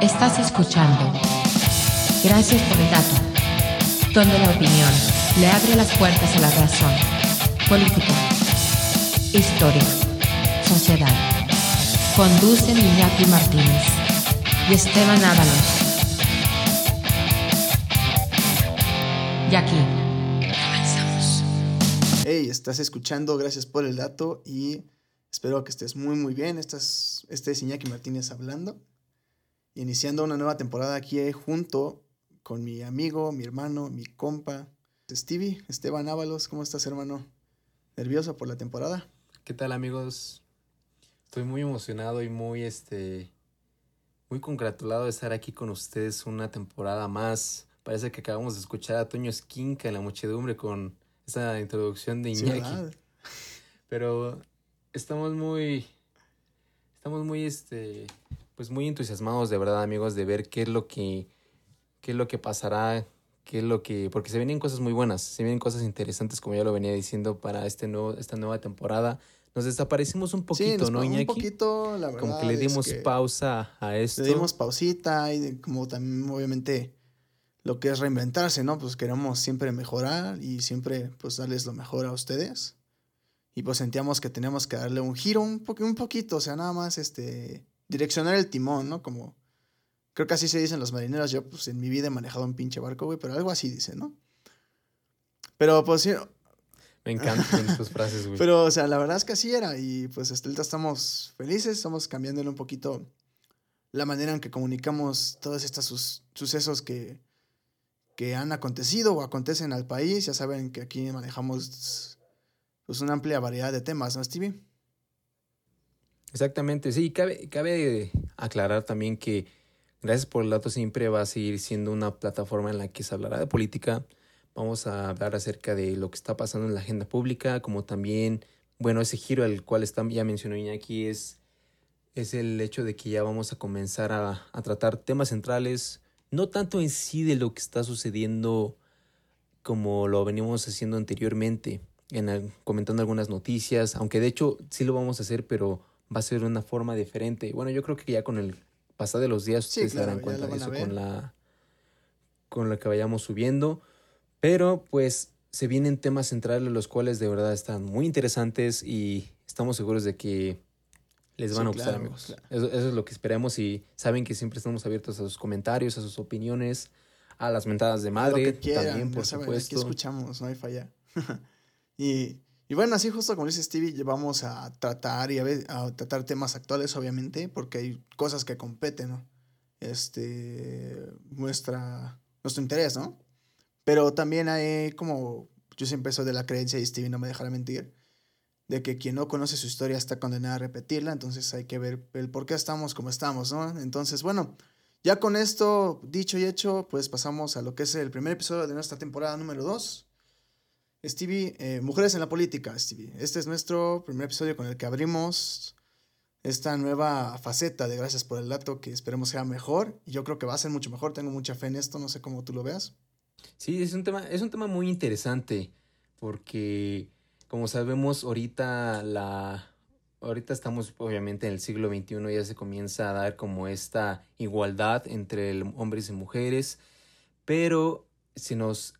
Estás escuchando. Gracias por el dato. Donde la opinión le abre las puertas a la razón. Política. Historia. Sociedad. Conducen Iñaki Martínez y Esteban Ábalos. Y. Hey, estás escuchando, gracias por el dato y espero que estés muy muy bien. Estás, este es Iñaki Martínez hablando, iniciando una nueva temporada aquí eh, junto con mi amigo, mi hermano, mi compa, Stevie, Esteban Ábalos. ¿Cómo estás, hermano? ¿Nervioso por la temporada? ¿Qué tal amigos? Estoy muy emocionado y muy este muy congratulado de estar aquí con ustedes una temporada más. Parece que acabamos de escuchar a Toño Esquinca en la muchedumbre con esa introducción de Iñaki. Pero estamos muy estamos muy este pues muy entusiasmados de verdad, amigos, de ver qué es lo que qué es lo que pasará, qué es lo que porque se vienen cosas muy buenas, se vienen cosas interesantes como ya lo venía diciendo para este nuevo esta nueva temporada. Nos desaparecimos un Sí, poquito, nos ¿no, pa- un Iñaki? poquito, la verdad. Como que le es dimos que pausa a esto. Le dimos pausita y como también obviamente lo que es reinventarse, ¿no? Pues queremos siempre mejorar y siempre pues darles lo mejor a ustedes. Y pues sentíamos que teníamos que darle un giro un, poqu- un poquito, o sea, nada más este direccionar el timón, ¿no? Como creo que así se dicen los marineros, yo pues en mi vida he manejado un pinche barco, güey, pero algo así dicen, ¿no? Pero pues sí, Me encantan tus frases, güey. pero, o sea, la verdad es que así era. Y pues hasta ahorita estamos felices, estamos cambiándole un poquito la manera en que comunicamos todos estos sus- sucesos que, que han acontecido o acontecen al país. Ya saben que aquí manejamos pues, una amplia variedad de temas, ¿no, Stevie? Exactamente, sí, cabe, cabe aclarar también que Gracias por el dato siempre va a seguir siendo una plataforma en la que se hablará de política. Vamos a hablar acerca de lo que está pasando en la agenda pública, como también, bueno, ese giro al cual está, ya mencionó Iñaki es, es el hecho de que ya vamos a comenzar a, a tratar temas centrales, no tanto en sí de lo que está sucediendo como lo venimos haciendo anteriormente, en comentando algunas noticias, aunque de hecho sí lo vamos a hacer, pero va a ser una forma diferente. Bueno, yo creo que ya con el pasar de los días Sí, ustedes se claro, darán cuenta de eso con la con lo que vayamos subiendo, pero pues se vienen temas centrales los cuales de verdad están muy interesantes y estamos seguros de que les van Sí, a gustar, claro, amigos. claro. Eso, eso es lo que esperamos y saben que siempre estamos abiertos a sus comentarios, a sus opiniones, a las mentadas de madre, Lo que quieran, también, ya por saben, Aquí supuesto. escuchamos, no hay falla. y, y bueno, así justo como dice Stevie, vamos a tratar y a, ver- a tratar temas actuales, obviamente, porque hay cosas que competen, ¿no? Este, nuestra, nuestro interés, ¿no? Pero también hay como, yo siempre soy de la creencia, y Stevie no me dejará mentir, de que quien no conoce su historia está condenado a repetirla, entonces hay que ver el por qué estamos como estamos, ¿no? Entonces, bueno, ya con esto dicho y hecho, pues pasamos a lo que es el primer episodio de nuestra temporada número 2. Stevie, eh, Mujeres en la Política, Stevie. Este es nuestro primer episodio con el que abrimos esta nueva faceta de Gracias por el Dato que esperemos sea mejor. Y yo creo que va a ser mucho mejor, tengo mucha fe en esto, no sé cómo tú lo veas. Sí, es un tema, es un tema muy interesante porque como sabemos ahorita la ahorita estamos obviamente en el siglo XXI ya se comienza a dar como esta igualdad entre hombres y mujeres, pero se nos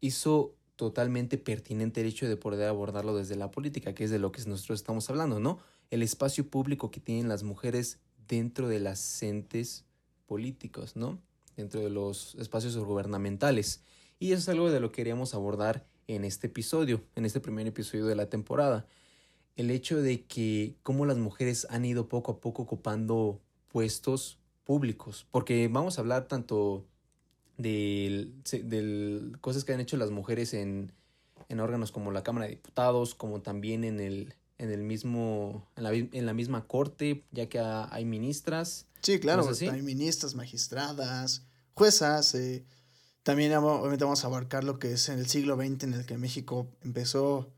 hizo totalmente pertinente el hecho de poder abordarlo desde la política, que es de lo que nosotros estamos hablando, ¿no? El espacio público que tienen las mujeres dentro de las entes políticos, ¿no? Dentro de los espacios gubernamentales. Y eso es algo de lo que queríamos abordar en este episodio, en este primer episodio de la temporada. El hecho de que cómo las mujeres han ido poco a poco ocupando puestos públicos, porque vamos a hablar tanto de cosas que han hecho las mujeres en, en órganos como la Cámara de Diputados, como también en el, en el mismo, en la, en la misma corte, ya que ha- hay ministras. Sí, claro, hay ministras, magistradas, juezas. eh, también obviamente vamos a abarcar lo que es en el siglo XX en el que México empezó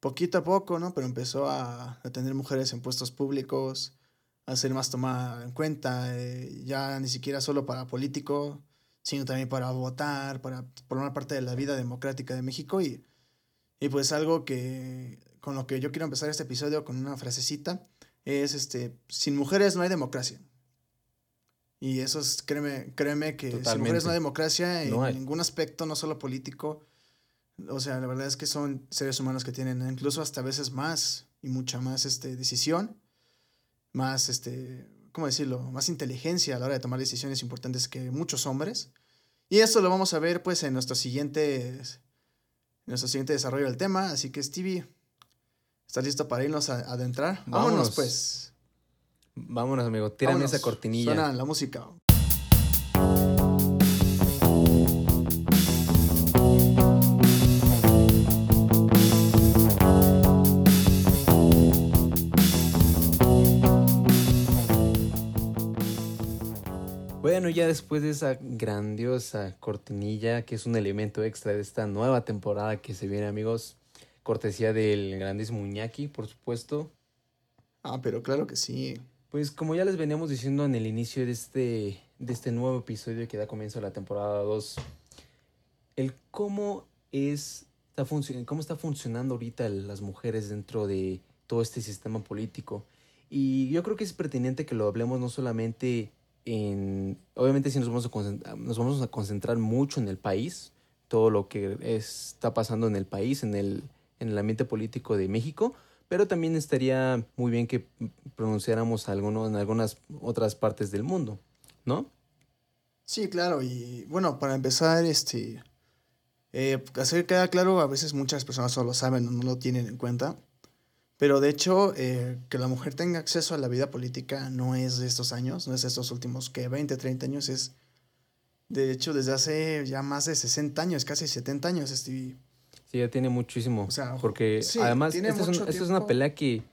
poquito a poco, ¿no? Pero empezó a, a tener mujeres en puestos públicos, a ser más tomada en cuenta, eh, ya ni siquiera solo para político, sino también para votar, para formar parte de la vida democrática de México y, y pues algo que con lo que yo quiero empezar este episodio con una frasecita es este, sin mujeres no hay democracia. Y eso es, créeme, créeme que si mujeres no hay democracia en ningún aspecto, no solo político. O sea, la verdad es que son seres humanos que tienen incluso hasta veces más y mucha más este, decisión, más, este, ¿cómo decirlo? Más inteligencia a la hora de tomar decisiones importantes que muchos hombres. Y esto lo vamos a ver pues en nuestro siguiente, en nuestro siguiente desarrollo del tema. Así que Stevie, ¿estás listo para irnos a, adentrar? Vámonos, pues. Vámonos, amigo. Tírame esa cortinilla. Suena la música. Bueno, ya después de esa grandiosa cortinilla, que es un elemento extra de esta nueva temporada que se viene, amigos, cortesía del grandísimo Muñaki, por supuesto. Ah, pero claro que sí. Pues como ya les veníamos diciendo en el inicio de este, de este nuevo episodio que da comienzo a la temporada 2, el cómo es está cómo está funcionando ahorita las mujeres dentro de todo este sistema político. Y yo creo que es pertinente que lo hablemos no solamente obviamente si nos vamos, a nos vamos a concentrar mucho en el país, todo lo que está pasando en el país, en el, en el ambiente político de México, pero también estaría muy bien que pronunciáramos alguno en algunas otras partes del mundo, ¿no? Sí, claro, y bueno, para empezar, este, eh, hacer queda claro, a veces muchas personas solo saben o no lo tienen en cuenta, pero de hecho, eh, que la mujer tenga acceso a la vida política no es de estos años, no es de estos últimos que 20, 30 años, es de hecho desde hace ya más de 60 años, casi 70 años, Stevie. Sí, ya tiene muchísimo. O sea, porque además esta es, es, una pelea que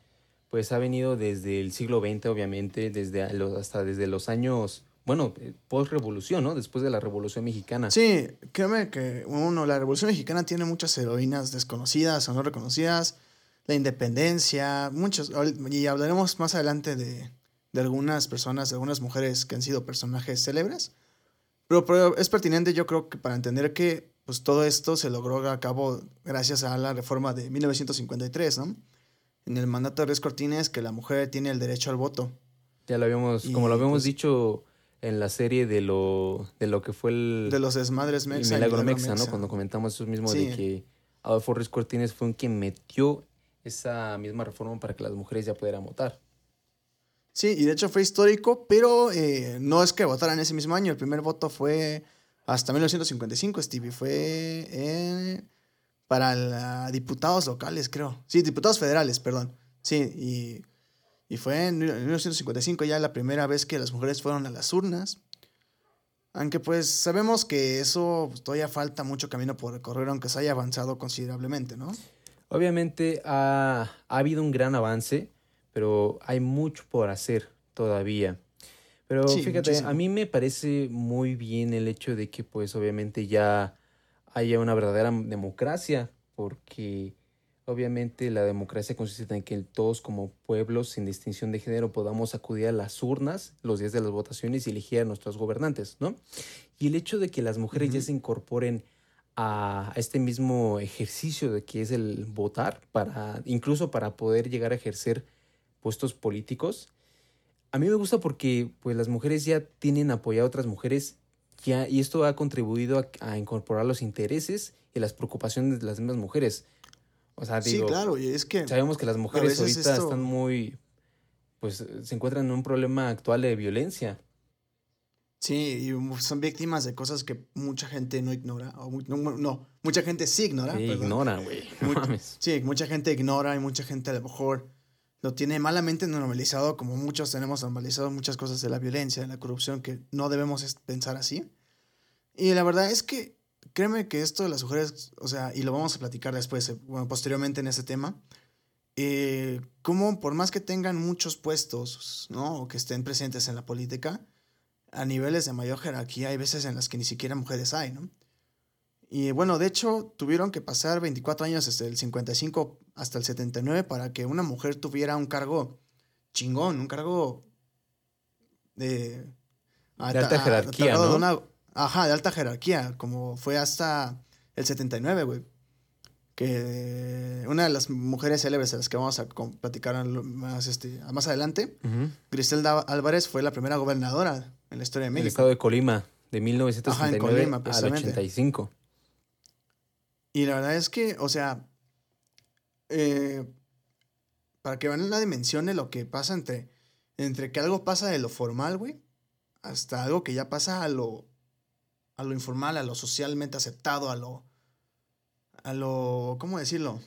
pues ha venido desde el siglo XX, obviamente, desde hasta desde los años, bueno, eh, post revolución, ¿no? Después de la Revolución Mexicana. Sí, créeme que uno, la Revolución Mexicana tiene muchas heroínas desconocidas o no reconocidas la independencia, muchos, y hablaremos más adelante de, de algunas personas, de algunas mujeres que han sido personajes célebres, pero, es pertinente yo creo que para entender que pues todo esto se logró a cabo gracias a la reforma de 1953, ¿no? En el mandato de Res Cortines que la mujer tiene el derecho al voto. Ya lo habíamos, como lo habíamos pues dicho en la serie de lo, de lo que fue el... De los desmadres mexa. El milagro mexa, ¿no? Cuando comentamos eso mismo de que Adolfo Res Cortines fue un quien metió esa misma reforma para que las mujeres ya pudieran votar. Sí, y de hecho fue histórico, pero eh, no es que votaran ese mismo año. El primer voto fue hasta 1955, Stevie. Fue para diputados locales, creo. Sí, diputados federales, perdón. Sí, y, y fue en 1955 ya la primera vez que las mujeres fueron a las urnas. Aunque pues sabemos que eso pues, todavía falta mucho camino por recorrer, aunque se haya avanzado considerablemente, ¿no? Obviamente ha, habido un gran avance, pero hay mucho por hacer todavía. Pero fíjate, a mí me parece muy bien el hecho de que pues obviamente ya haya una verdadera democracia, porque obviamente la democracia consiste en que todos como pueblos, sin distinción de género, podamos acudir a las urnas los días de las votaciones y elegir a nuestros gobernantes, ¿no? Y el hecho de que las mujeres ya se incorporen a este mismo ejercicio de que es el votar, para, incluso para poder llegar a ejercer puestos políticos. A mí me gusta porque pues, las mujeres ya tienen apoyado a otras mujeres ya, y esto ha contribuido a, incorporar los intereses y las preocupaciones de las mismas mujeres. O sea, digo, sí, claro, y es que sabemos que las mujeres ahorita están muy, pues se encuentran en un problema actual de violencia. Sí, y son víctimas de cosas que mucha gente no ignora. O no, mucha gente sí ignora. Sí, ignora, güey. sí, mucha gente ignora y mucha gente a lo mejor lo tiene malamente normalizado, como muchos tenemos normalizado muchas cosas de la violencia, de la corrupción, que no debemos pensar así. Y la verdad es que, créeme que esto de las mujeres, o sea, y lo vamos a platicar después, eh, bueno, posteriormente en ese tema, eh, como por más que tengan muchos puestos, ¿no? O que estén presentes en la política, a niveles de mayor jerarquía hay veces en las que ni siquiera mujeres hay, ¿no? Y bueno, de hecho, tuvieron que pasar 24 años desde el 55 hasta el 79 para que una mujer tuviera un cargo chingón, un cargo de... de alta jerarquía, ¿no? ajá, de alta jerarquía, como fue hasta el 79, güey. Que una de las mujeres célebres a las que vamos a platicar más, este, más adelante, Griselda Álvarez fue la primera gobernadora en la historia de El México. estado de Colima, de 1979 Colima, al precisamente. 85. Y la verdad es que, o sea, eh, para que vean la dimensión de lo que pasa entre, entre que algo pasa de lo formal, güey, hasta algo que ya pasa a lo, a lo informal, a lo socialmente aceptado, a lo, a lo, ¿cómo decirlo?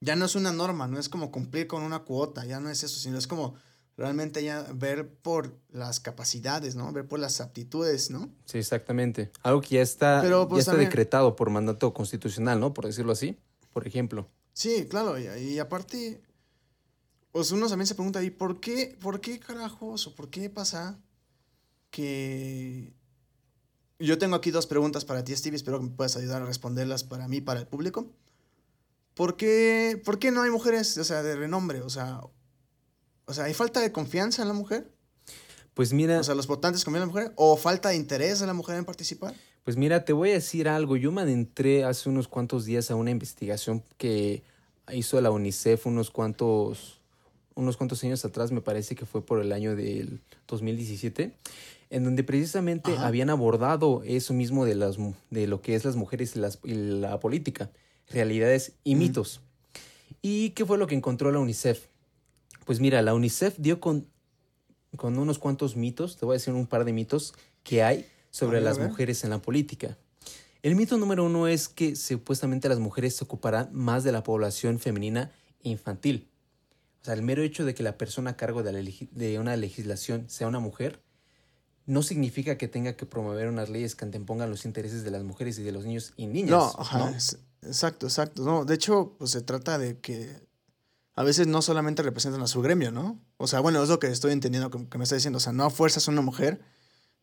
Ya no es una norma, no es como cumplir con una cuota, ya no es eso, sino es como realmente ya ver por las capacidades, ¿no? Ver por las aptitudes, ¿no? Sí, exactamente. Algo que ya está, Pero, ya pues, está también- decretado por mandato constitucional, ¿no? Por decirlo así, por ejemplo. Sí, claro, y, y aparte, pues uno también se pregunta, ¿y por qué, por qué carajos o por qué pasa que... Yo tengo aquí dos preguntas para ti, Steve, espero que me puedas ayudar a responderlas para mí, para el público. ¿Por qué, por qué no hay mujeres, o sea, de renombre? O sea, o sea, ¿hay falta de confianza en la mujer? Pues mira, O sea, ¿los votantes confían en la mujer? ¿O falta de interés de la mujer en participar? pues mira, te voy a decir algo. Yo me adentré hace unos cuantos días a una investigación que hizo la UNICEF unos cuantos, unos cuantos años atrás, me parece que fue por el año del 2017, en donde precisamente Ajá. habían abordado eso mismo de, las, de lo que es las mujeres y, las, y la política, realidades y Ujú. mitos. ¿Y qué fue lo que encontró la UNICEF? Pues mira, la UNICEF dio con, con unos cuantos mitos, te voy a decir un par de mitos que hay sobre ver, las mujeres en la política. El mito número uno es que supuestamente las mujeres se ocuparán más de la población femenina e infantil. O sea, el mero hecho de que la persona a cargo de, la legi- de una legislación sea una mujer no significa que tenga que promover unas leyes que antepongan los intereses de las mujeres y de los niños y niñas. No, ajá, ¿no? es- exacto, exacto. No, de hecho, pues se trata de que a veces no solamente representan a su gremio, ¿no? O sea, bueno, es lo que estoy entendiendo que, que me está diciendo. O sea, no a fuerzas una mujer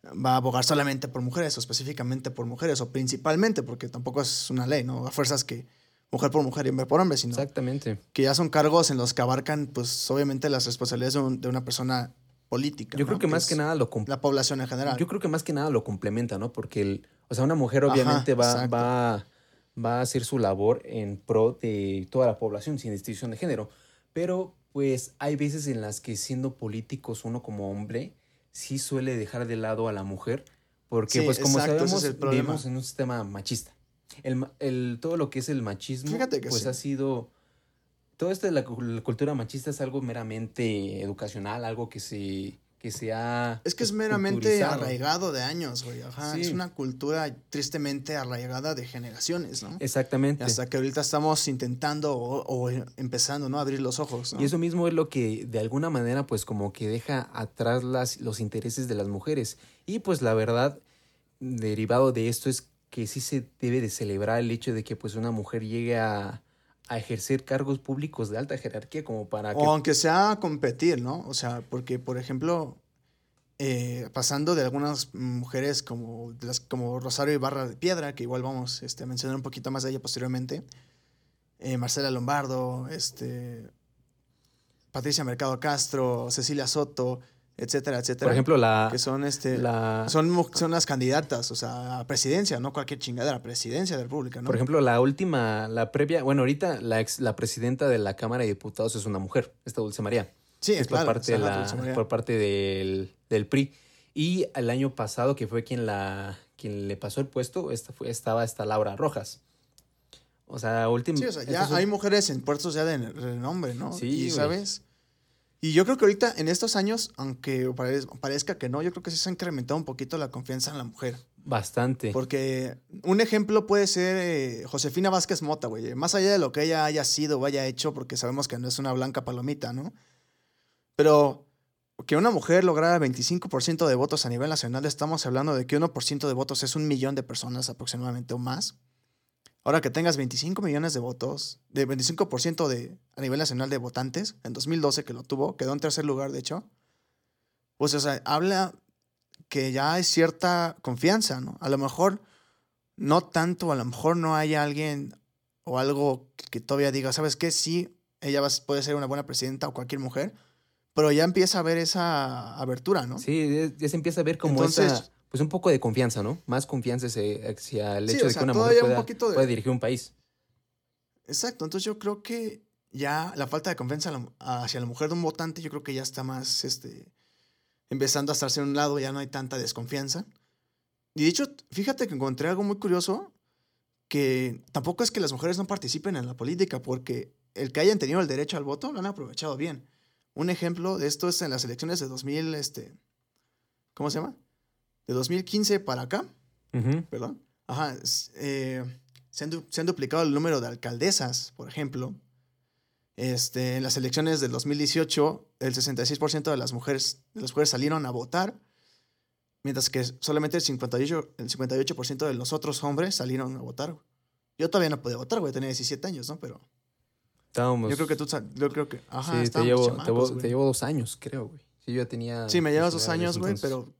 va a abogar solamente por mujeres o específicamente por mujeres o principalmente, porque tampoco es una ley, ¿no? A fuerzas que mujer por mujer y hombre por hombre, sino Exactamente. que ya son cargos en los que abarcan, pues obviamente las responsabilidades de, un- de una persona política. Yo ¿no? creo que más que nada lo La población en general. Yo creo que más que nada lo complementa, ¿no? Porque, el, o sea, una mujer obviamente va, va a hacer su labor en pro de toda la población, sin distinción de género. Pero, pues, hay veces en las que siendo políticos uno como hombre, sí suele dejar de lado a la mujer. Porque, Sí, pues, como exacto, ese es sabemos, vivimos en un sistema machista. El, el- todo lo que es el machismo, pues, sí. ha sido... Todo esto de la cultura machista es algo meramente educacional, algo que se, que se ha... Es que es meramente arraigado de años, güey. Ajá. Sí. Es una cultura tristemente arraigada de generaciones, ¿no? Exactamente. Hasta que ahorita estamos intentando o, o empezando, ¿no? A abrir los ojos, ¿no? Y eso mismo es lo que de alguna manera pues como que deja atrás las, los intereses de las mujeres. Y pues la verdad, derivado de esto es que sí se debe de celebrar el hecho de que pues una mujer llegue a, a ejercer cargos públicos de alta jerarquía como para que... O aunque sea competir, ¿no? O sea, porque, por ejemplo, eh, pasando de algunas mujeres como, de las, como Rosario Ibarra de Piedra, que igual vamos este, a mencionar un poquito más de ella posteriormente, eh, Marcela Lombardo, este, Patricia Mercado Castro, Cecilia Soto, etcétera, etcétera. Por ejemplo, la... que son, este, la son, son las candidatas, o sea, a presidencia, no cualquier chingadera, presidencia de la República, ¿no? Por ejemplo, la última, la previa, bueno, ahorita la, ex, la presidenta de la Cámara de Diputados es una mujer, esta Dulce María. sí, es claro, por parte, de ajá, la, Dulce María. por parte del, del PRI. Y el año pasado, que fue quien, la, quien le pasó el puesto, esta fue, estaba esta Laura Rojas. O sea, último. Sí, o sea, ya hay mujeres en puestos ya de renombre, ¿no? Sí, y sabes. Y yo creo que ahorita, en estos años, aunque parez- parezca que no, yo creo que sí se ha incrementado un poquito la confianza en la mujer. Bastante. Porque un ejemplo puede ser eh, Josefina Vázquez Mota, güey. Más allá de lo que ella haya sido o haya hecho, porque sabemos que no es una blanca palomita, ¿no? Pero que una mujer lograra 25% de votos a nivel nacional, estamos hablando de que 1% de votos es un millón de personas aproximadamente o más. Ahora que tengas 25 millones de votos, de 25% de, a nivel nacional de votantes, en 2012 que lo tuvo, quedó en tercer lugar, de hecho, pues, o sea, habla que ya hay cierta confianza, ¿no? A lo mejor no tanto, a lo mejor no hay alguien o algo que, todavía diga, ¿sabes qué? Sí, ella puede ser una buena presidenta o cualquier mujer, pero ya empieza a haber esa abertura, ¿no? Sí, ya- ya se empieza a ver como Entonces- esa, pues un poco de confianza, ¿no? Más confianza hacia, el Sí, hecho o de que una mujer un pueda, poquito de- pueda dirigir un país. Exacto, entonces yo creo que ya la falta de confianza hacia la mujer de un votante, yo creo que ya está más, este, empezando a estarse a un lado, ya no hay tanta desconfianza. Y de hecho, fíjate que encontré algo muy curioso, que tampoco es que las mujeres no participen en la política, porque el que hayan tenido el derecho al voto lo han aprovechado bien. Un ejemplo de esto es en las elecciones de 2000, este, ¿cómo se llama? De 2015 para acá, perdón. Ajá, eh, se, han, se han duplicado el número de alcaldesas, por ejemplo. Este, en las elecciones del 2018, el 66% de las mujeres, de las mujeres salieron a votar, mientras que solamente el 58%, el 58 de los otros hombres salieron a votar. Yo todavía no podía votar, güey, tenía 17 años, ¿no? Pero... Estábamos... Yo creo que tú... Yo creo que... Ajá, sí, te llevo, te, llevo, dos años, creo, güey. Sí, yo ya tenía... Sí, me llevas dos años, güey, pero...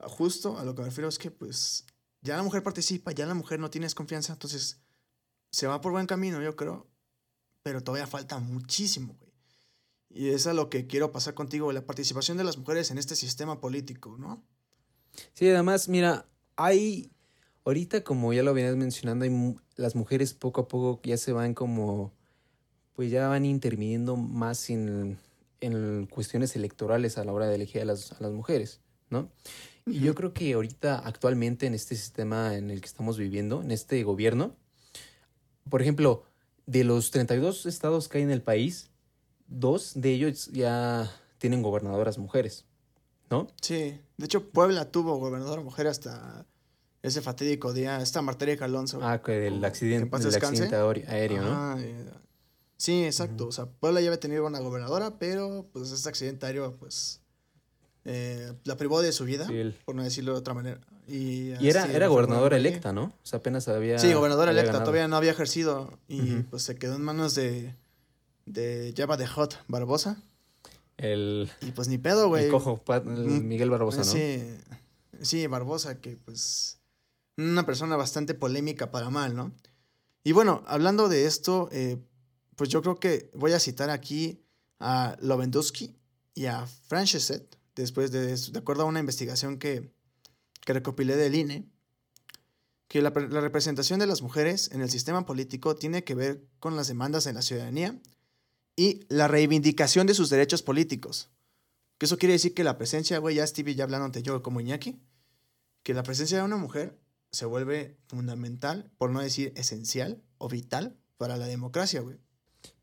Justo a lo que me refiero es que, pues, ya la mujer participa, ya la mujer no tiene desconfianza, entonces se va por buen camino, yo creo pero todavía falta muchísimo, güey. Y es a lo que quiero pasar contigo, la participación de las mujeres en este sistema político, ¿no? Sí, además, mira, hay, ahorita como ya lo venías mencionando, las mujeres poco a poco ya se van como, pues ya van interviniendo más en, en cuestiones electorales a la hora de elegir a las, a las mujeres, ¿no? Y yo creo que ahorita, actualmente, en este sistema en el que estamos viviendo, en este gobierno, por ejemplo, de los 32 estados que hay en el país, dos de ellos ya tienen gobernadoras mujeres, ¿no? Sí, de hecho Puebla tuvo gobernadora mujer hasta ese fatídico día, esta Marteria Alonso. Ah, que del accidente, del accidente aéreo, ¿no? sí, exacto, o sea, Puebla ya había tenido una gobernadora, pero pues este accidente aéreo pues eh, la privó de su vida, por no decirlo de otra manera. Y, era, era gobernadora electa, ¿no? O sea, apenas había. Sí, gobernadora electa, todavía no había ejercido. Y pues se quedó en manos de. de Java de Hot Barbosa. El. Y pues ni pedo, güey. El cojo, mm, Miguel Barbosa, ¿no? Sí. Sí, Barbosa, que pues. Una persona bastante polémica para mal, ¿no? Y bueno, hablando de esto, eh, pues yo creo que voy a citar aquí a Lovendowski y a Francheset, después de, de acuerdo a una investigación que que recopilé del INE, que la, representación de las mujeres en el sistema político tiene que ver con las demandas de la ciudadanía y la reivindicación de sus derechos políticos. Que eso quiere decir que la presencia, güey, ya Stevie ya hablando ante yo como Iñaki, que la presencia de una mujer se vuelve fundamental, por no decir esencial o vital para la democracia, güey.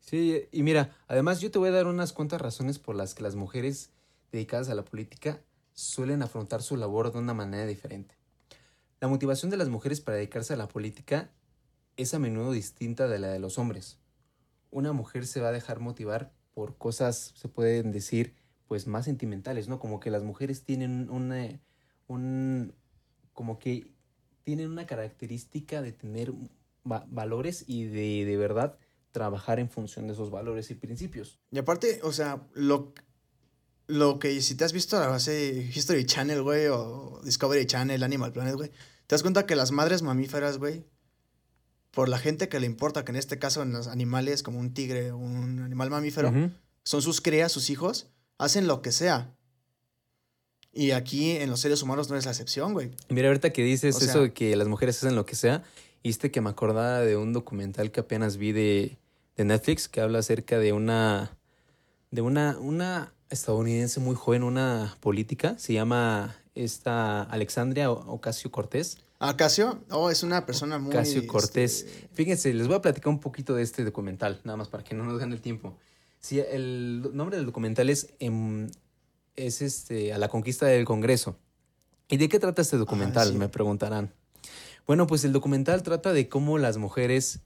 Sí, y mira, además yo te voy a dar unas cuantas razones por las que las mujeres dedicadas a la política suelen afrontar su labor de una manera diferente. La motivación de las mujeres para dedicarse a la política es a menudo distinta de la de los hombres. Una mujer se va a dejar motivar por cosas, se pueden decir, pues más sentimentales, ¿no? Como que las mujeres tienen una, un, como que tienen una característica de tener valores y de, de verdad trabajar en función de esos valores y principios. Y aparte, o sea, lo, lo que si te has visto la base History Channel, güey, o Discovery Channel, Animal Planet, güey, te das cuenta que las madres mamíferas, güey, por la gente que le importa, que en este caso en los animales, como un tigre o un animal mamífero, son sus crías, sus hijos, hacen lo que sea. Y aquí en los seres humanos no es la excepción, güey. Mira, ahorita que dices eso de que las mujeres hacen lo que sea, viste que me acordaba de un documental que apenas vi de, de Netflix que habla acerca de una. de una. una estadounidense muy joven, una política, se llama esta Alexandria Ocasio Cortés. Ocasio, oh, es una persona muy... Ocasio Cortés. Este, Fíjense, les voy a platicar un poquito de este documental, nada más para que no nos gane el tiempo. Sí, el nombre del documental es, em, es este, A la conquista del Congreso. ¿Y de qué trata este documental? Me preguntarán. Bueno, pues el documental trata de cómo las mujeres,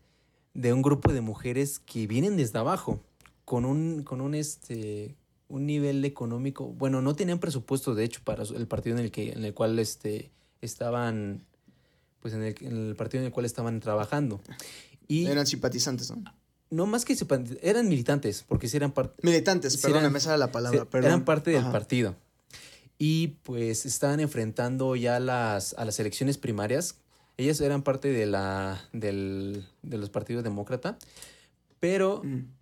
de un grupo de mujeres que vienen desde abajo, con un, con un, este, un nivel económico, bueno, no tenían presupuesto de hecho para el partido en el que en el cual este estaban pues en el, partido en el cual estaban trabajando. Y eran simpatizantes, ¿no? No más que eran militantes, porque sí eran parte militantes, perdón, eran, me la palabra, Eran parte del partido. Y pues estaban enfrentando ya las a las elecciones primarias. Ellas eran parte de la del de los partidos demócrata, pero mm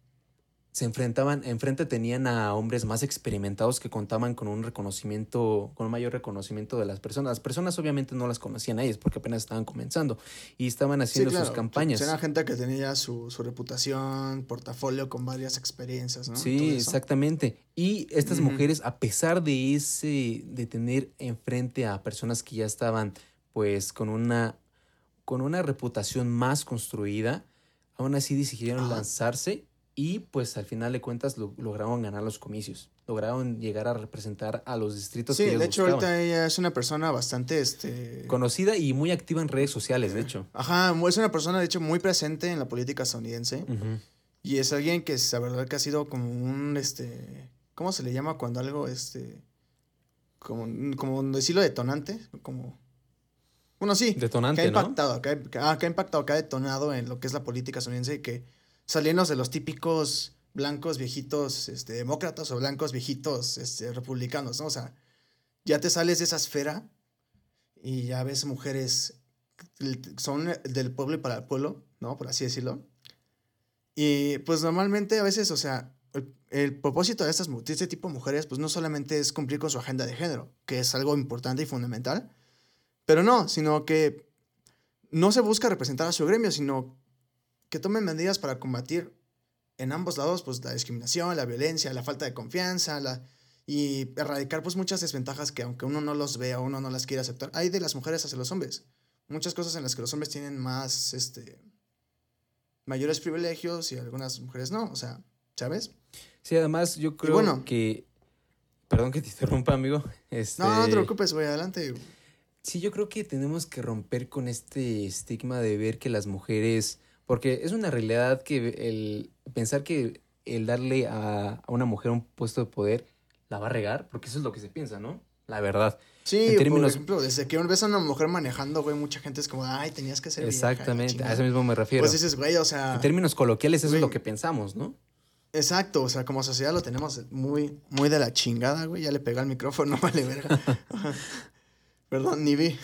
se enfrentaban, enfrente tenían a hombres más experimentados que contaban con un reconocimiento, con un mayor reconocimiento de las personas. Las personas obviamente no las conocían a ellas porque apenas estaban comenzando y estaban haciendo sus campañas. Era gente que tenía su, su, reputación, portafolio con varias experiencias, ¿no? Sí, exactamente. Y estas mujeres, a pesar de ese, de tener enfrente a personas que ya estaban, pues, con una, con una reputación más construida, aún así decidieron lanzarse y pues al final de cuentas lograron ganar los comicios. Lograron llegar a representar a los distritos sí, de hecho ahorita ella es una persona bastante este conocida y muy activa en redes sociales, de hecho. Ajá, es una persona de hecho muy presente en la política estadounidense. Y es alguien que la verdad que ha sido como un este ¿cómo se le llama cuando algo este como como decirlo detonante, como bueno, sí. Detonante, que ha impactado, que, ha, que ha impactado, que ha detonado en lo que es la política estadounidense y que saliendo de los típicos blancos viejitos este, demócratas o blancos viejitos este, republicanos, ¿no? O sea, ya te sales de esa esfera y ya ves mujeres son del pueblo para el pueblo, ¿no? Por así decirlo. Y pues normalmente a veces, o sea, el, propósito de, estas, de este tipo de mujeres, pues no solamente es cumplir con su agenda de género, que es algo importante y fundamental, pero no, sino que no se busca representar a su gremio, sino que tomen medidas para combatir en ambos lados pues la discriminación, la violencia, la falta de confianza, la, y erradicar pues muchas desventajas que aunque uno no los vea uno no las quiera aceptar, hay de las mujeres hacia los hombres. Muchas cosas en las que los hombres tienen más, este, mayores privilegios y algunas mujeres no, o sea, ¿sabes? Sí, además yo creo que... Perdón que te interrumpa, amigo. Este... No, no te preocupes, voy adelante. Sí, yo creo que tenemos que romper con este estigma de ver que las mujeres porque es una realidad que el pensar que el darle a, una mujer un puesto de poder la va a regar, porque eso es lo que se piensa, ¿no? La verdad. Sí, por ejemplo, desde que ves a una mujer manejando, güey, mucha gente es como, ay, tenías que ser Exactamente, a eso mismo me refiero. Pues dices, güey, o sea... En términos coloquiales, eso es lo que pensamos, ¿no? Exacto, o sea, como sociedad lo tenemos muy, muy de la chingada, güey. Ya le pegó al micrófono, vale verga. Perdón, ni vi.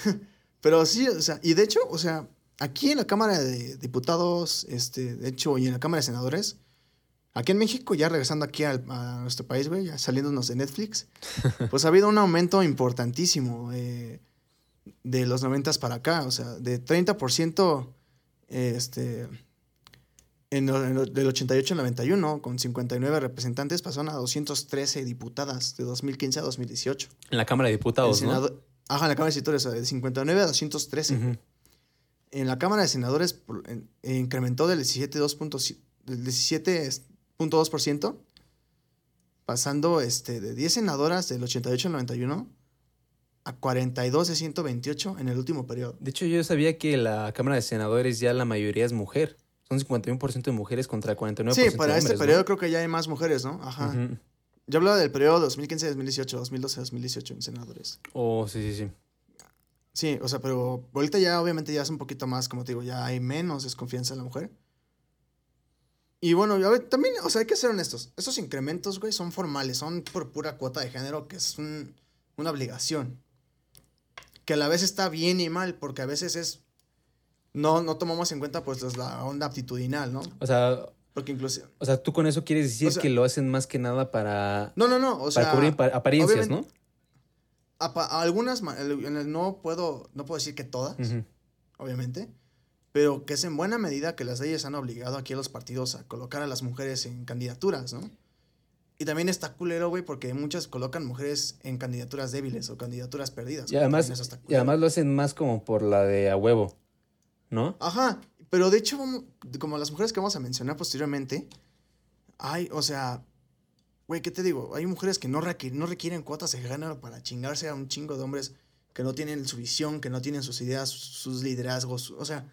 Pero sí, o sea, y de hecho, o sea, aquí en la Cámara de Diputados, este, de hecho, y en la Cámara de Senadores, aquí en México, ya regresando aquí a nuestro país, güey, ya saliéndonos de Netflix, pues ha habido un aumento importantísimo eh, de los 90 para acá, o sea, de 30% este, en, del 88 al 91, con 59 representantes, pasaron a 213 diputadas de 2015 a 2018. En la Cámara de Diputados, ¿no? Ajá, en la Cámara de Diputados, de 59 a 213 en la Cámara de Senadores incrementó del 17.2%, pasando este, de 10 senadoras del 88 al 91 a 42 de 128 en el último periodo. De hecho, yo sabía que la Cámara de Senadores ya la mayoría es mujer. Son 51% de mujeres contra 49% sí, para este periodo creo que ya hay más mujeres, ¿no? Ajá. Yo hablaba del periodo 2015-2018, 2012-2018 en senadores. Oh, sí, sí, sí. Sí, o sea, pero ahorita ya obviamente ya es un poquito más, como te digo, ya hay menos desconfianza en la mujer. Y bueno, también, o sea, hay que ser honestos. Esos incrementos, güey, son formales, son por pura cuota de género, que es una obligación. Que a la vez está bien y mal, porque a veces es. No, no tomamos en cuenta, pues, la onda aptitudinal, ¿no? O sea. Porque incluso. O sea, tú con eso quieres decir que lo hacen más que nada para. No, no, no. O sea. Para cubrir apariencias, ¿no? Algunas, no puedo, no puedo decir que todas, obviamente, pero que es en buena medida que las leyes han obligado aquí a los partidos a colocar a las mujeres en candidaturas, ¿no? Y también está culero, güey, porque muchas colocan mujeres en candidaturas débiles o candidaturas perdidas. Y además, y además lo hacen más como por la de a huevo, ¿no? Ajá, pero de hecho, como las mujeres que vamos a mencionar posteriormente, hay, o sea, Güey, ¿qué te digo? Hay mujeres que no, no requieren cuotas de género para chingarse a un chingo de hombres que no tienen su visión, que no tienen sus ideas, sus liderazgos. O sea,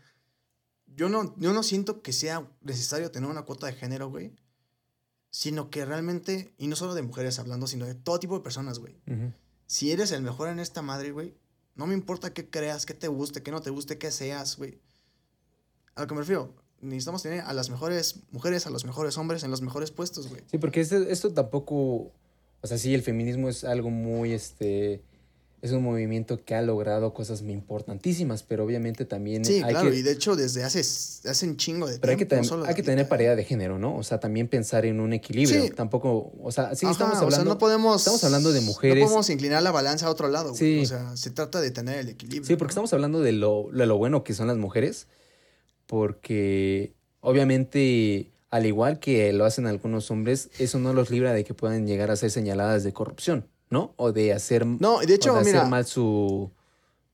yo no, yo no siento que sea necesario tener una cuota de género, güey. Sino que realmente, y no solo de mujeres hablando, sino de todo tipo de personas, güey. Si eres el mejor en esta madre, güey, no me importa qué creas, qué te guste, qué no te guste, qué seas, güey. A lo que me refiero, necesitamos tener a las mejores mujeres, a los mejores hombres en los mejores puestos, güey. Sí, porque esto, esto tampoco, o sea, sí, el feminismo es algo muy, este, es un movimiento que ha logrado cosas muy importantísimas, pero obviamente también Sí, hay claro, que, y de hecho desde hace, hace un chingo de pero hay que, tiempo. solo hay que ahorita. tener paridad de género, ¿no? O sea, también pensar en un equilibrio. Sí. Tampoco, o sea, sí Ajá, estamos o sea, hablando. no podemos, estamos hablando de mujeres. No podemos inclinar la balanza a otro lado, güey. Sí. O sea, se trata de tener el equilibrio. Sí, porque ¿no? estamos hablando de lo, de lo bueno que son las mujeres, porque obviamente, al igual que lo hacen algunos hombres, eso no los libra de que puedan llegar a ser señaladas de corrupción, ¿no? O de hacer, No, de hecho, de hacer mira, mal su,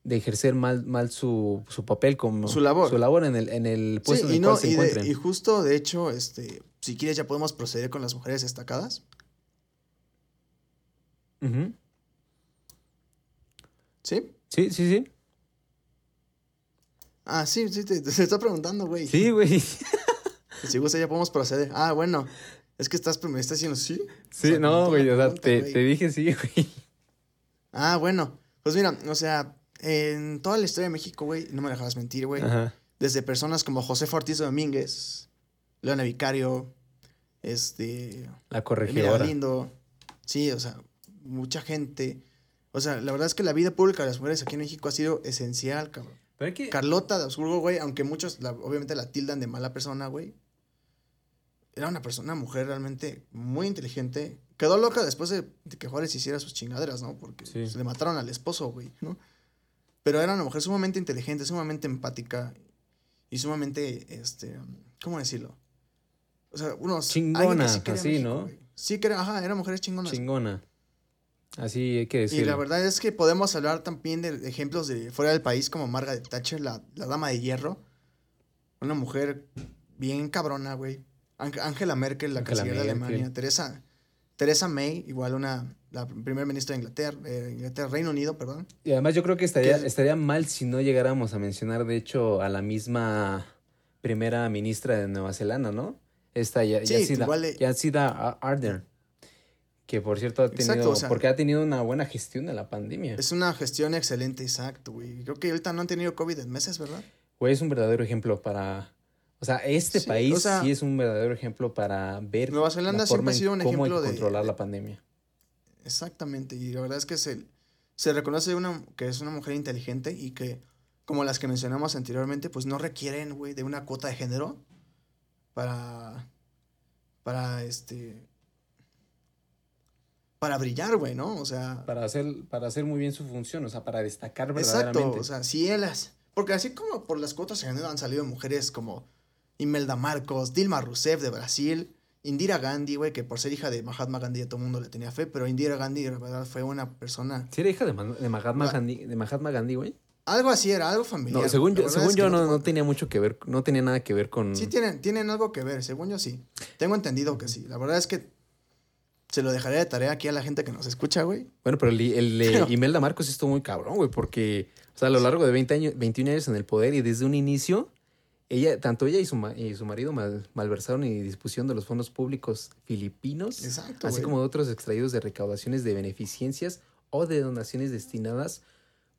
de ejercer mal, mal su, su papel como Su labor. su labor en el, en el puesto sí, en y, el no, cual se y, de- y justo, de hecho, este, si quieres ya podemos proceder con las mujeres destacadas. Ujú. ¿Sí? Sí, sí, sí. Ah, sí, sí, te, te está preguntando, güey. Sí, güey. Si gusta ya podemos proceder. Ah, bueno. Es que estás, me estás diciendo sí. Sí, O sea, no, güey. O sea, te, te dije sí, güey. Ah, bueno. Pues mira, o sea, en toda la historia de México, güey, no me dejas mentir, güey. Desde personas como José Ortiz Domínguez, Leona Vicario, este, La corregidora. Galindo. Sí, o sea, mucha gente. O sea, la verdad es que la vida pública de las mujeres aquí en México ha sido esencial, cabrón. Pero hay que... Carlota de Habsburgo, güey, aunque muchos la- obviamente la tildan de mala persona, güey. Era una persona, una mujer realmente muy inteligente. Quedó loca después de, de que Juárez hiciera sus chingaderas, ¿no? Porque Sí. pues, le mataron al esposo, güey, ¿no? Pero era una mujer sumamente inteligente, sumamente empática y sumamente, este, ¿cómo decirlo? O sea, unos... Chingona, sí ¿no? Sí, que era, ajá, eran mujeres chingonas. Chingona. Así hay que Y decirlo. la verdad es que podemos hablar también de ejemplos de fuera del país como Margaret Thatcher, la, la dama de hierro. Una mujer bien cabrona, güey. Ang- Angela Merkel, la Angela canciller de. Alemania. Teresa, Teresa May, igual una, la primer ministra de Inglaterra, eh, Inglaterra, Reino Unido, perdón. Y además yo creo que estaría, estaría mal si no llegáramos a mencionar, de hecho, a la misma primera ministra de Nueva Zelanda, ¿no? Esta ya, Sí, Jacinda, igual Jacinda Ar- Ardern. Que por cierto ha tenido, Exacto, o sea- porque ha tenido una buena gestión de la pandemia. Es una gestión excelente, exacto, güey. Creo que ahorita no han tenido COVID en meses, ¿verdad? Güey, es un verdadero ejemplo para... O sea, este Sí, país o sea, sí es un verdadero ejemplo para ver Nueva Zelanda la siempre ha sido un ejemplo de- controlar de- la pandemia. Exactamente, y la verdad es que se, se reconoce una, que es una mujer inteligente y que, como las que mencionamos anteriormente, pues no requieren, güey, de una cuota de género para, para, este, para brillar, güey, ¿no? O sea, Para hacer, para hacer muy bien su función, o sea, para destacar exacto, verdaderamente. o sea, si ellas, porque así como por las cuotas de género han salido mujeres como Imelda Marcos, Dilma Rousseff de Brasil, Indira Gandhi, güey, que por ser hija de Mahatma Gandhi a todo el mundo le tenía fe, pero Indira Gandhi, la verdad, fue una persona ¿Sí era hija de, Ma- de Mahatma Ma- Gandhi, de Mahatma Gandhi, güey? Algo así era, algo familiar. No, según yo, según es que yo no, no tenía mucho que ver, no tenía nada que ver con... Sí tienen, tienen algo que ver, según yo sí. Tengo entendido que sí. La verdad es que se lo dejaré de tarea aquí a la gente que nos escucha, güey. Bueno, pero el, el Pero- Imelda Marcos estuvo muy cabrón, güey, porque, o sea, a lo largo de 20 años, 21 años en el poder y desde un inicio, ella, tanto ella y su, ma- y su marido mal- malversaron y dispusieron de los fondos públicos filipinos, Exacto, así güey. como de otros extraídos de recaudaciones de beneficencias o de donaciones destinadas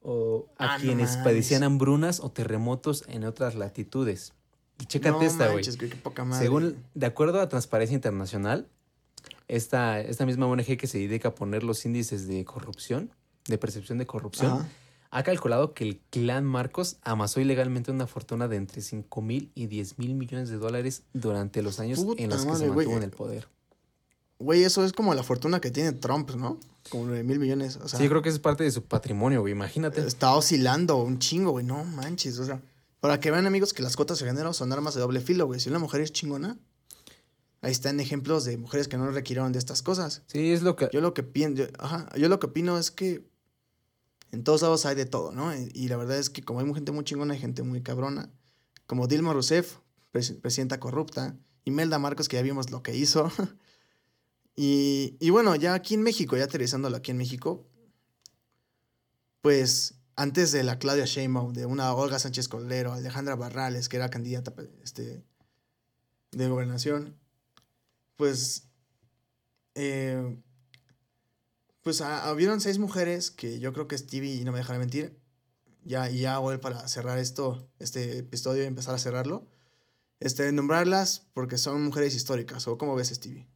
o a Ah, quienes padecían hambrunas o terremotos en otras latitudes. Y chécate no esta, güey. manches, güey, qué poca madre. Según, de acuerdo a Transparencia Internacional, esta, esta misma ONG que se dedica a poner los índices de corrupción, de percepción de corrupción, Ajá. ha calculado que el clan Marcos amasó ilegalmente una fortuna de entre 5 mil y 10 mil millones de dólares durante los años Puta en los que madre, se mantuvo en el poder. Güey, eso es como la fortuna que tiene Trump, ¿no? Como 9 mil millones. O sea, sí, yo creo que es parte de su patrimonio, güey. Imagínate. está oscilando un chingo, güey. No manches, o sea. Para que vean, amigos, que las cuotas de género son armas de doble filo, güey. Si una mujer es chingona, ahí están ejemplos de mujeres que no requirieron de estas cosas. Sí, es lo que. Yo lo que pienso, ajá, yo lo que opino es que en todos lados hay de todo, ¿no? Y, la verdad es que como hay gente muy chingona, hay gente muy cabrona, como Dilma Rousseff, pres- presidenta corrupta, Imelda Marcos, que ya vimos lo que hizo. y, y bueno, ya aquí en México, ya aterrizándolo aquí en México, pues antes de la Claudia Sheinbaum, de una Olga Sánchez Cordero, Alejandra Barrales, que era candidata este, de gobernación, pues eh, pues ah, seis mujeres que yo creo que Stevie, y no me dejará mentir, ya, ya voy para cerrar esto, este episodio y empezar a cerrarlo, este, nombrarlas porque son mujeres históricas, o cómo ves Stevie.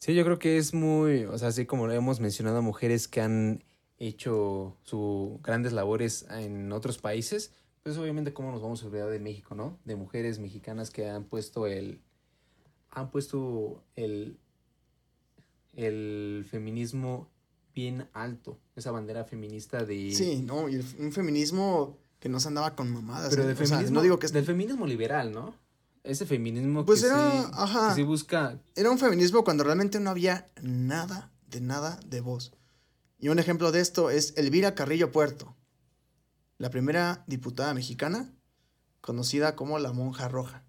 Sí, yo creo que es muy. O sea, así como hemos mencionado, mujeres que han hecho sus grandes labores en otros países, pues obviamente cómo nos vamos a olvidar de México, ¿no? De mujeres mexicanas que han puesto el han puesto el el feminismo bien alto, esa bandera feminista de Sí, no, y el- un feminismo que no se andaba con mamadas. pero ¿eh? de O sea, feminismo, no digo que del feminismo liberal, ¿no? Ese feminismo Pues que, era- sí, ajá. que sí busca era un feminismo cuando realmente no había nada, de nada de voz. Y un ejemplo de esto es Elvira Carrillo Puerto, la primera diputada mexicana conocida como la Monja Roja.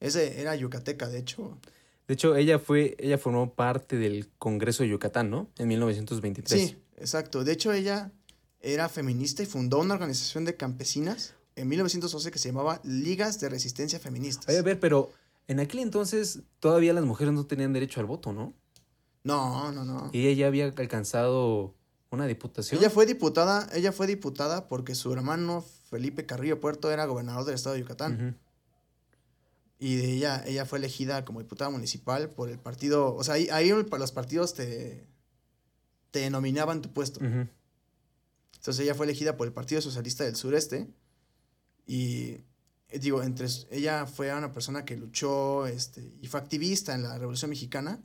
Ese era yucateca, de hecho. De hecho, ella fue, ella formó parte del Congreso de Yucatán, ¿no? En 1923. Sí, exacto. De hecho, ella era feminista y fundó una organización de campesinas en 1911 que se llamaba Ligas de Resistencia Feministas. Oye, a ver, pero en aquel entonces todavía las mujeres no tenían derecho al voto, ¿no? No, no, no. Y ella ya había alcanzado una diputación. Ella fue diputada, ella fue diputada porque su hermano Felipe Carrillo Puerto era gobernador del estado de Yucatán. Y de ella, ella fue elegida como diputada municipal por el partido. O sea, ahí, ahí los partidos te, te nominaban tu puesto. Entonces ella fue elegida por el Partido Socialista del Sureste. Y eh, digo, entre ella fue una persona que luchó este, y fue activista en la Revolución Mexicana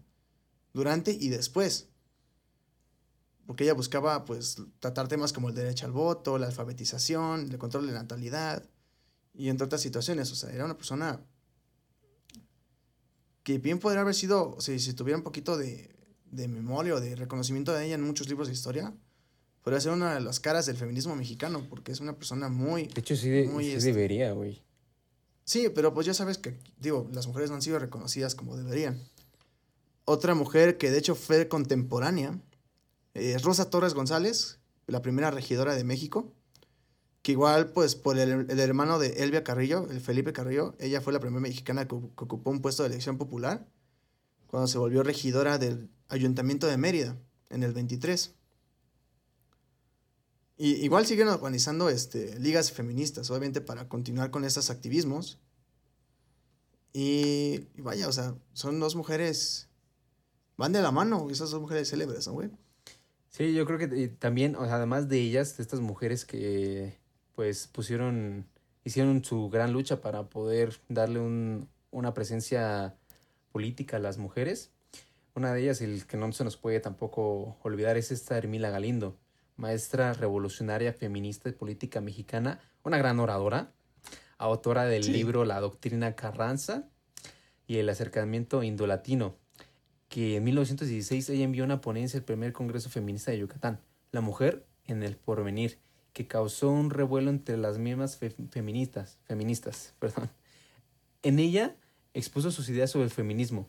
durante y después. Porque ella buscaba pues tratar temas como el derecho al voto, la alfabetización, el control de la natalidad y entre otras situaciones. O sea, era una persona que bien podría haber sido, o sea, si tuviera un poquito de, de memoria o de reconocimiento de ella en muchos libros de historia, podría ser una de las caras del feminismo mexicano, porque es una persona muy... De hecho, sí, de- Muy, sí este, debería, güey. Sí, pero pues ya sabes que, digo, las mujeres no han sido reconocidas como deberían. Otra mujer que de hecho fue contemporánea eh, es Rosa Torres González, la primera regidora de México, que igual pues por el, el hermano de Elvia Carrillo, el Felipe Carrillo, ella fue la primera mexicana que, ocupó un puesto de elección popular cuando se volvió regidora del Ayuntamiento de Mérida en el 23. Y igual siguen organizando este, ligas feministas, obviamente para continuar con estos activismos. Y, y vaya, o sea, son dos mujeres, van de la mano, esas dos mujeres célebres, ¿no, güey? Sí, yo creo que también, o sea, además de ellas, de estas mujeres que pues pusieron, hicieron su gran lucha para poder darle un, una presencia política a las mujeres. Una de ellas, el que no se nos puede tampoco olvidar, es esta Hermila Galindo, maestra revolucionaria, feminista y política mexicana, una gran oradora, autora del Sí. libro La Doctrina Carranza y el acercamiento indolatino, que en 1916 ella envió una ponencia al primer Congreso Feminista de Yucatán, La Mujer en el Porvenir, que causó un revuelo entre las mismas fe- feministas, feministas, perdón. En ella expuso sus ideas sobre el feminismo,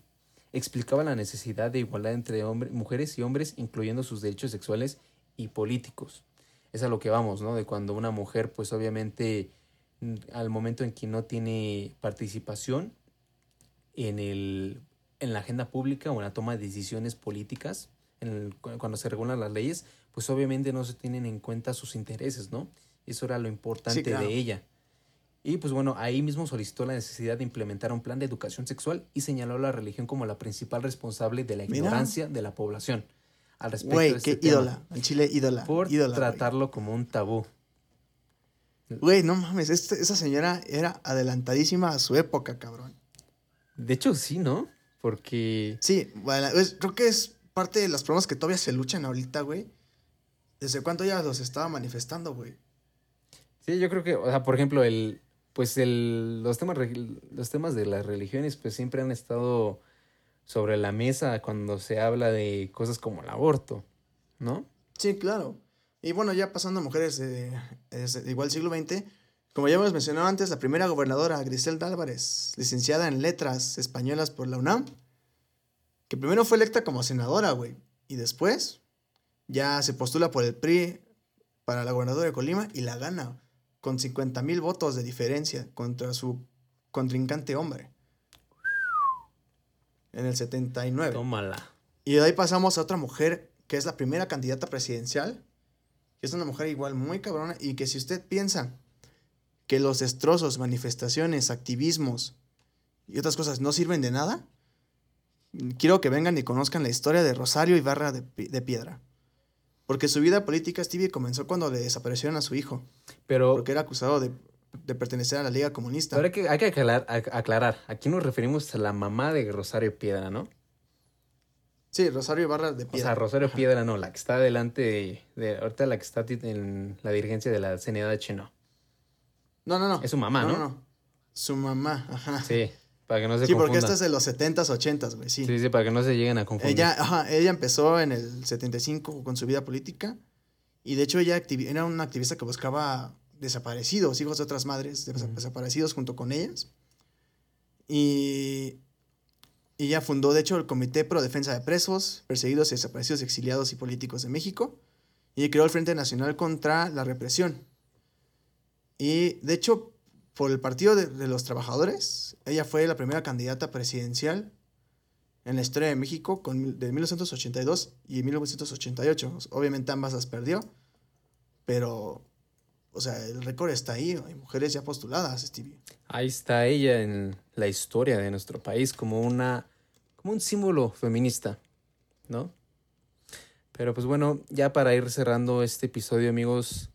explicaba la necesidad de igualdad entre mujeres y hombres, incluyendo sus derechos sexuales y políticos. Es a lo que vamos, ¿no? De cuando una mujer, pues obviamente, mm, al momento en que no tiene participación en, el, en la agenda pública o en la toma de decisiones políticas, el- cuando se regulan las leyes, pues obviamente no se tienen en cuenta sus intereses, ¿no? Eso era lo importante claro. de ella. Y pues bueno, ahí mismo solicitó la necesidad de implementar un plan de educación sexual y señaló a la religión como la principal responsable de la Mira. ignorancia de la población al respecto Güey, de este qué tema, ídola. En Chile, ídola. por ídola, tratarlo como un tabú. Güey, no mames, este- esa señora era adelantadísima a su época, cabrón. De hecho, sí, ¿no? Porque Sí, bueno, es- creo que es parte de los problemas que todavía se luchan ahorita, güey. ¿Desde cuánto ya los estaba manifestando, güey? Sí, yo creo que, o sea, por ejemplo, el, pues el, los temas, los temas de las religiones, pues siempre han estado sobre la mesa cuando se habla de cosas como el aborto, ¿no? Sí, claro. Y bueno, ya pasando a mujeres de, es- de igual siglo XX, como ya hemos mencionado antes, la primera gobernadora, Griselda Álvarez, licenciada en letras españolas por la UNAM, que primero fue electa como senadora, güey, y después ya se postula por el PRI para la gobernadora de Colima y la gana con 50 mil votos de diferencia contra su contrincante hombre en el 79. Tómala. Y de ahí pasamos a otra mujer que es la primera candidata presidencial. Que es una mujer igual muy cabrona. Y que si usted piensa que los destrozos, manifestaciones, activismos y otras cosas no sirven de nada, quiero que vengan y conozcan la historia de Rosario Ibarra de, de Piedra. Porque su vida política, Stevie, comenzó cuando le desaparecieron a su hijo. Pero Porque era acusado de, de pertenecer a la Liga Comunista. ahora hay que, hay que aclarar, aquí nos referimos a la mamá de Rosario Piedra, ¿no? Sí, Rosario Ibarra de O Piedra. sea, Rosario Piedra no, la que está delante de, de- ahorita la que está en la dirigencia de la CNDH, no. no, no, no. Es su mamá, ¿no? No, no, Su mamá, ajá. Sí, para que no se porque confundan. esta es de los 70s, 80s, güey, sí. Sí, sí, para que no se lleguen a confundir. Ella, ajá, ella empezó en el 75 con su vida política y de hecho ella era una activista que buscaba desaparecidos, hijos de otras madres desaparecidos junto con ellas. Y y ella fundó de hecho el Comité Pro Defensa de Presos, Perseguidos y Desaparecidos Exiliados y Políticos de México y creó el Frente Nacional contra la Represión. Y de hecho, por el Partido de, los Trabajadores, ella fue la primera candidata presidencial en la historia de México con, de 1982 y 1988. Obviamente ambas las perdió, pero, o sea, el récord está ahí. Hay mujeres ya postuladas, Stevie. Ahí está ella en la historia de nuestro país como una como un símbolo feminista, ¿no? Pero pues bueno, ya para ir cerrando este episodio, amigos,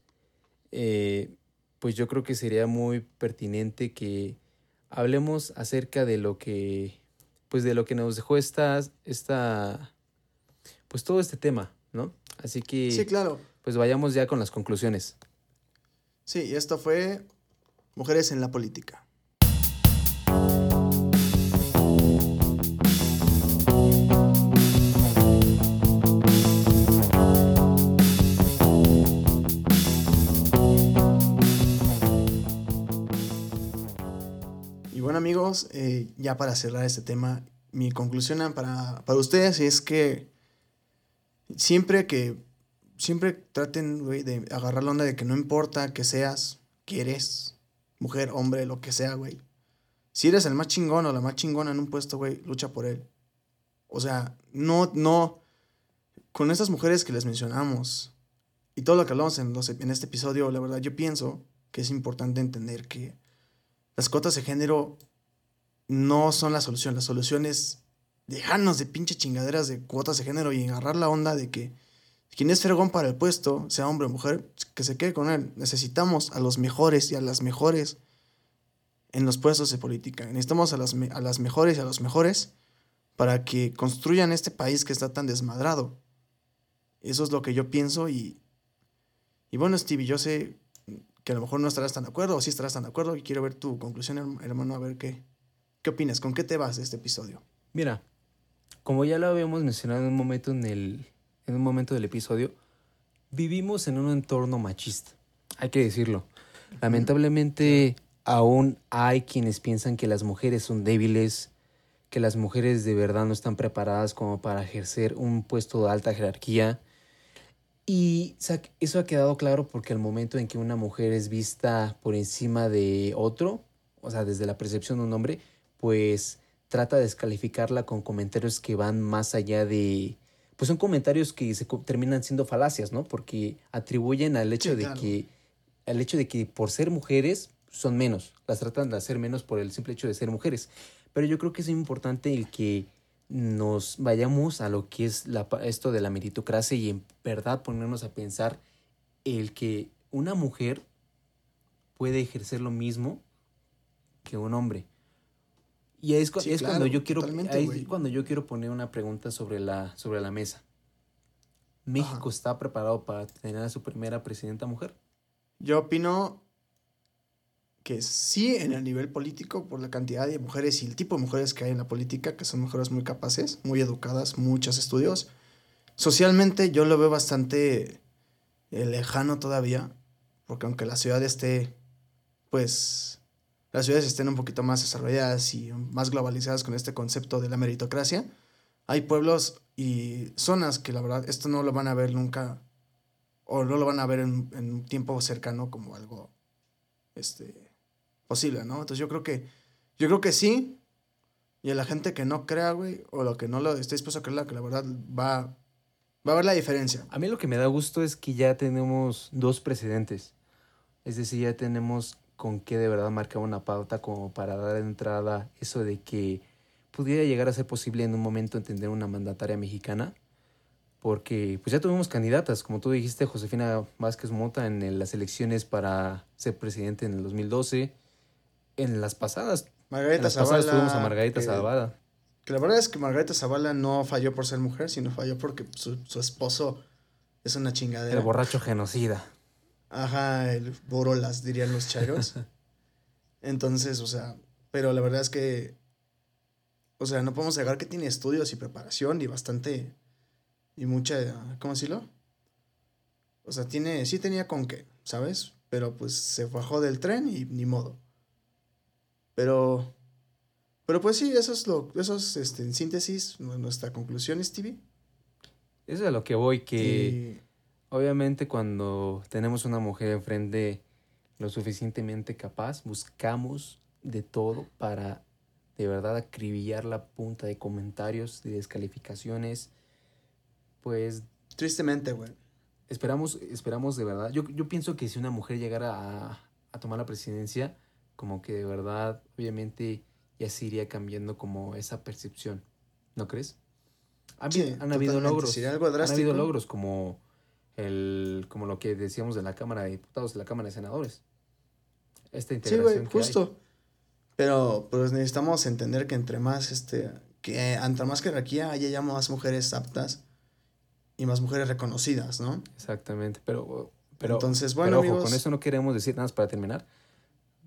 eh, pues yo creo que sería muy pertinente que hablemos acerca de lo que, pues de lo que nos dejó esta, esta, pues todo este tema, ¿no? Así que, Sí, claro. pues vayamos ya con las conclusiones. Sí, y esto fue Mujeres en la Política. Bueno amigos, eh, ya para cerrar este tema, mi conclusión para, para ustedes es que siempre que siempre traten, güey, de agarrar la onda de que no importa que seas, que eres, mujer, hombre, lo que sea, güey. Si eres el más chingón o la más chingona en un puesto, güey, lucha por él. O sea, no, no. Con estas mujeres que les mencionamos y todo lo que hablamos en, en este episodio, la verdad, yo pienso que es importante entender que las cuotas de género no son la solución. La solución es dejarnos de pinche chingaderas de cuotas de género y agarrar la onda de que quien es fregón para el puesto, sea hombre o mujer, que se quede con él. Necesitamos a los mejores y a las mejores en los puestos de política. Necesitamos a las, a las mejores y a los mejores para que construyan este país que está tan desmadrado. Eso es lo que yo pienso y, y bueno, Stevie, yo sé que a lo mejor no estarás tan de acuerdo o sí estarás tan de acuerdo y quiero ver tu conclusión, herm- hermano, a ver qué, qué opinas, con qué te vas de este episodio. Mira, como ya lo habíamos mencionado en un momento en el en un momento del episodio, vivimos en un entorno machista. Hay que decirlo. Lamentablemente aún hay quienes piensan que las mujeres son débiles, que las mujeres de verdad no están preparadas como para ejercer un puesto de alta jerarquía. Y eso ha quedado claro porque al momento en que una mujer es vista por encima de otro, o sea, desde la percepción de un hombre, pues trata de descalificarla con comentarios que van más allá de... Pues son comentarios que se terminan siendo falacias, ¿no? Porque atribuyen al hecho Sí, de claro. que al hecho de que por ser mujeres son menos, las tratan de hacer menos por el simple hecho de ser mujeres. Pero yo creo que es importante el que nos vayamos a lo que es la, esto de la meritocracia y en verdad ponernos a pensar el que una mujer puede ejercer lo mismo que un hombre. Y es, cu- Sí, es cuando yo quiero es cuando yo quiero poner una pregunta sobre la sobre la mesa. ¿México Ajá. está preparado para tener a su primera presidenta mujer? Yo opino que sí en el nivel político por la cantidad de mujeres y el tipo de mujeres que hay en la política, que son mujeres muy capaces, muy educadas, muchos estudios. Socialmente yo lo veo bastante eh, lejano todavía, porque aunque la ciudad esté, pues, las ciudades estén un poquito más desarrolladas y más globalizadas con este concepto de la meritocracia, hay pueblos y zonas que la verdad esto no lo van a ver nunca o no lo van a ver en, en un tiempo cercano como algo este posible, ¿no? Entonces yo creo que yo creo que sí y a la gente que no crea, güey, o lo que no lo esté dispuesto a creerla, que la verdad va va a ver la diferencia. A mí lo que me da gusto es que ya tenemos dos precedentes. Es decir, ya tenemos con qué de verdad marcar una pauta como para dar entrada eso de que pudiera llegar a ser posible en un momento entender una mandataria mexicana. porque pues ya tuvimos candidatas, como tú dijiste, Josefina Vázquez Mota en las elecciones para ser presidente en el 2012, en las pasadas. Margarita en las Zavala, pasadas tuvimos a Margarita que- Zavala. Que la verdad es que Margarita Zavala no falló por ser mujer, sino falló porque su, su esposo es una chingadera. El borracho genocida. Ajá, el borolas, dirían los chairos. Entonces, o sea, pero la verdad es que, o sea, no podemos negar que tiene estudios y preparación y bastante, y mucha, ¿cómo decirlo? O sea, tiene, sí tenía con qué, ¿sabes? Pero pues se bajó del tren y ni modo. Pero, pero pues sí, eso es lo, eso es, este, en síntesis, nu- nuestra conclusión, Stevie. Eso es a lo que voy, que Y- obviamente cuando tenemos una mujer enfrente lo suficientemente capaz, buscamos de todo para de verdad acribillar la punta de comentarios, de descalificaciones. Pues tristemente, güey. esperamos, esperamos de verdad. Yo, yo pienso que si una mujer llegara a, a tomar la presidencia, como que de verdad, obviamente, ya se iría cambiando como esa percepción. ¿No crees? Han, Sí, han habido logros. Algo Han habido logros como el, como lo que decíamos de la Cámara de Diputados, de la Cámara de Senadores. Esta Sí, integración güey, que hay. justo. Pero pues necesitamos entender que entre más, este, que entre más jerarquía haya ya más mujeres aptas y más mujeres reconocidas, ¿no? Exactamente, pero, pero, Entonces, pero bueno, ojo, amigos. con eso no queremos decir, nada más para terminar,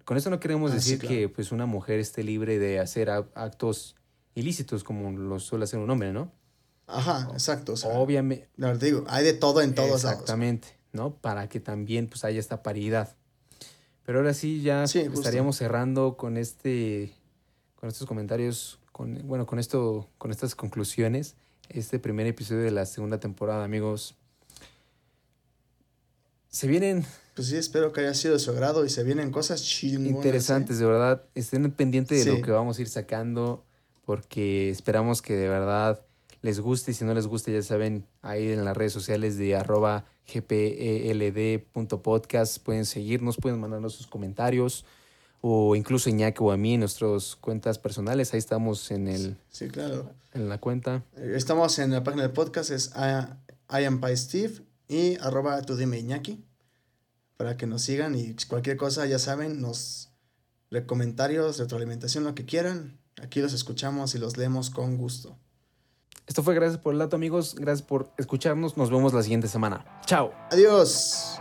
con eso no queremos Ah, sí, decir claro. que pues una mujer esté libre de hacer actos ilícitos como lo suele hacer un hombre, ¿no? Ajá, exacto. O sea, Obviamente, digo, hay de todo en todos lados. exactamente, ¿no? Para que también pues haya esta paridad. Pero ahora sí ya Sí, estaríamos cerrando con este, con estos comentarios, con, bueno, con esto, con estas conclusiones, este primer episodio de la segunda temporada, amigos. Se vienen Pues sí, espero que haya sido de su agrado y se vienen cosas chingonas. ¿eh? interesantes, de verdad. Estén pendientes de Sí. lo que vamos a ir sacando, porque esperamos que de verdad les guste. Y si no les gusta, ya saben, ahí en las redes sociales de arroba gpeld.podcast pueden seguirnos, pueden mandarnos sus comentarios, o incluso Iñaki o a mí en nuestras cuentas personales. Ahí estamos en, el, Sí, claro. en la cuenta. Eh, Estamos en la página del podcast, es I, I am Pai Steve y arroba tu dime Iñaki. Para que nos sigan y cualquier cosa, ya saben, nos comentarios, retroalimentación, lo que quieran. Aquí los escuchamos y los leemos con gusto. Esto fue Gracias por el dato, amigos. Gracias por escucharnos. Nos vemos la siguiente semana. Chao. Adiós.